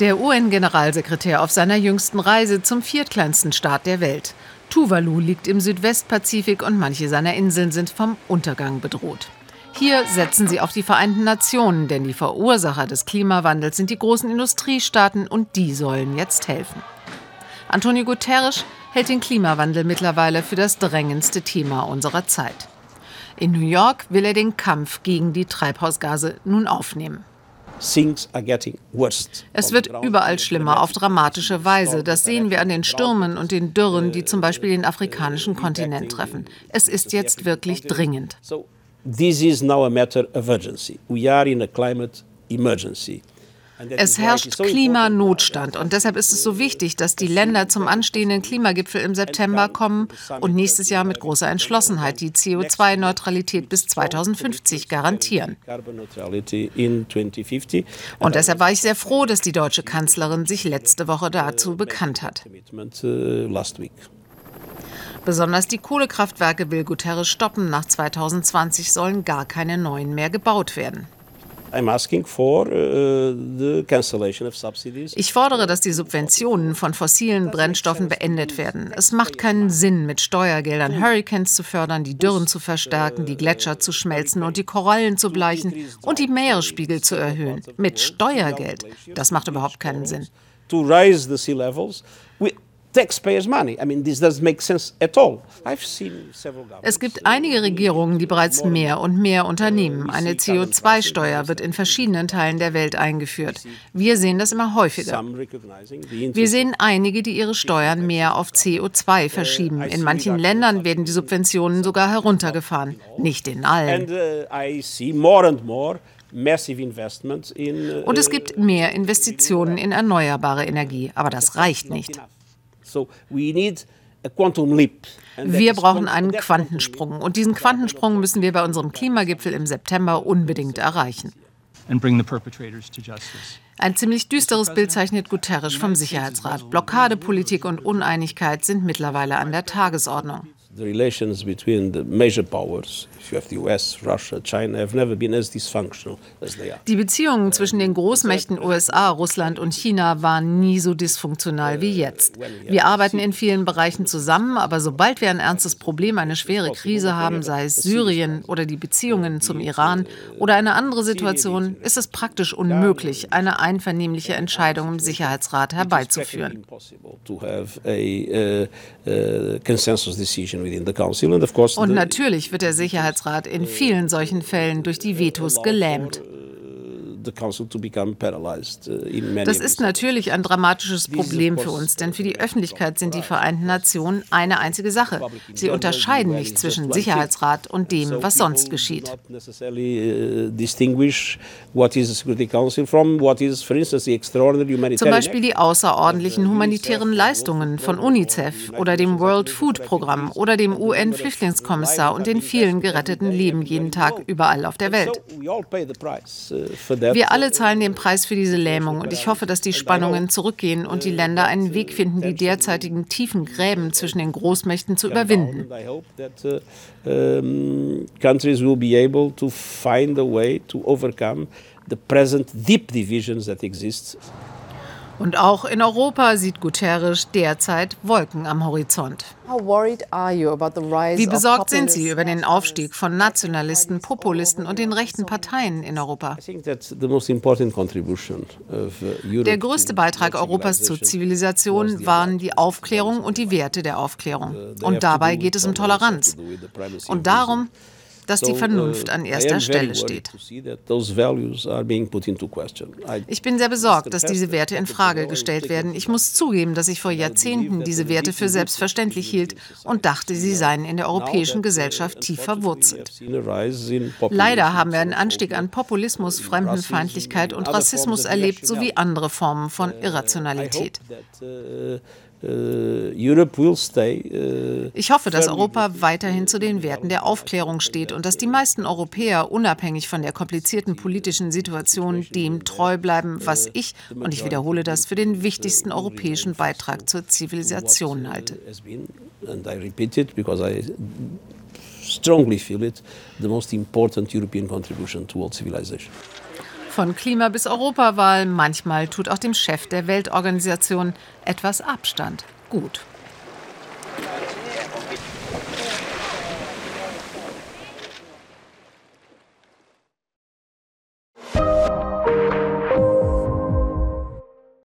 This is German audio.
Der UN-Generalsekretär auf seiner jüngsten Reise zum viertkleinsten Staat der Welt. Tuvalu liegt im Südwestpazifik und manche seiner Inseln sind vom Untergang bedroht. Hier setzen sie auf die Vereinten Nationen, denn die Verursacher des Klimawandels sind die großen Industriestaaten und die sollen jetzt helfen. Antonio Guterres hält den Klimawandel mittlerweile für das drängendste Thema unserer Zeit. In New York will er den Kampf gegen die Treibhausgase nun aufnehmen. Es wird überall schlimmer auf dramatische Weise. Das sehen wir an den Stürmen und den Dürren, die zum Beispiel den afrikanischen Kontinent treffen. Es ist jetzt wirklich dringend. This is now a matter of urgency. We are in a climate emergency. Es herrscht Klimanotstand und deshalb ist es so wichtig, dass die Länder zum anstehenden Klimagipfel im September kommen und nächstes Jahr mit großer Entschlossenheit die CO2-Neutralität bis 2050 garantieren. Und deshalb war ich sehr froh, dass die deutsche Kanzlerin sich letzte Woche dazu bekannt hat. Besonders die Kohlekraftwerke will Guterres stoppen. Nach 2020 sollen gar keine neuen mehr gebaut werden. Uh, ich fordere, dass die Subventionen von fossilen Brennstoffen beendet werden. Es macht keinen Sinn, mit Steuergeldern Hurricanes zu fördern, die Dürren zu verstärken, die Gletscher zu schmelzen und die Korallen zu bleichen und die Meeresspiegel zu erhöhen. Mit Steuergeld. Das macht überhaupt keinen Sinn. To raise the sea levels Es gibt einige Regierungen, die bereits mehr und mehr unternehmen. Eine CO2-Steuer wird in verschiedenen Teilen der Welt eingeführt. Wir sehen das immer häufiger. Wir sehen einige, die ihre Steuern mehr auf CO2 verschieben. In manchen Ländern werden die Subventionen sogar heruntergefahren. Nicht in allen. Uh, und es gibt mehr Investitionen in erneuerbare Energie, aber das reicht nicht. Wir brauchen einen Quantensprung. und diesen Quantensprung müssen wir bei unserem Klimagipfel im September unbedingt erreichen. Ein ziemlich düsteres Bild zeichnet Guterres vom Sicherheitsrat. Blockadepolitik und Uneinigkeit sind mittlerweile an der Tagesordnung. The relations between the major powers, if you have the US, Russia, China, have never been as dysfunctional as they are. Die Beziehungen zwischen den Großmächten USA, Russland und China waren nie so dysfunktional wie jetzt. Wir arbeiten in vielen Bereichen zusammen, aber sobald wir ein ernstes Problem, eine schwere Krise haben, sei es Syrien oder die Beziehungen zum Iran oder eine andere Situation, ist es praktisch unmöglich, eine einvernehmliche Entscheidung im Sicherheitsrat herbeizuführen. Und natürlich wird der Sicherheitsrat in vielen solchen Fällen durch die Vetos gelähmt. Uh, das ist natürlich ein dramatisches Problem für uns, denn für die Öffentlichkeit sind die Vereinten Nationen eine einzige Sache. Sie unterscheiden nicht zwischen Sicherheitsrat und dem, was sonst geschieht. Zum Beispiel die außerordentlichen humanitären Leistungen von UNICEF oder dem World Food Programm oder dem UN-Flüchtlingskommissar und den vielen geretteten Leben jeden Tag überall auf der Welt. Wir alle zahlen den Preis für diese Lähmung und ich hoffe, dass die Spannungen zurückgehen und die Länder einen Weg finden, die derzeitigen tiefen Gräben zwischen den Großmächten zu überwinden. Countries will be able to find a way to overcome the present deep divisions that exist. Und auch in Europa sieht Guterres derzeit Wolken am Horizont. Wie besorgt sind Sie über den Aufstieg von Nationalisten, Populisten und den rechten Parteien in Europa? Der größte Beitrag Europas zur Zivilisation waren die Aufklärung und die Werte der Aufklärung. Und dabei geht es um Toleranz. Und darum dass die Vernunft uh, an erster Stelle steht. Ich bin sehr besorgt, dass diese Werte in Frage gestellt werden. Ich muss zugeben, dass ich vor Jahrzehnten diese Werte für selbstverständlich hielt und dachte, sie seien in der europäischen Gesellschaft tief verwurzelt. Leider haben wir einen Anstieg an Populismus, Fremdenfeindlichkeit und Rassismus erlebt, sowie andere Formen von uh, Irrationalität. Uh, uh, ich hoffe, dass Europa weiterhin zu den Werten der Aufklärung steht und dass die meisten Europäer unabhängig von der komplizierten politischen Situation dem treu bleiben, was ich, und ich wiederhole das, für den wichtigsten europäischen Beitrag zur Zivilisation halte. Von Klima bis Europawahl, manchmal tut auch dem Chef der Weltorganisation etwas Abstand gut.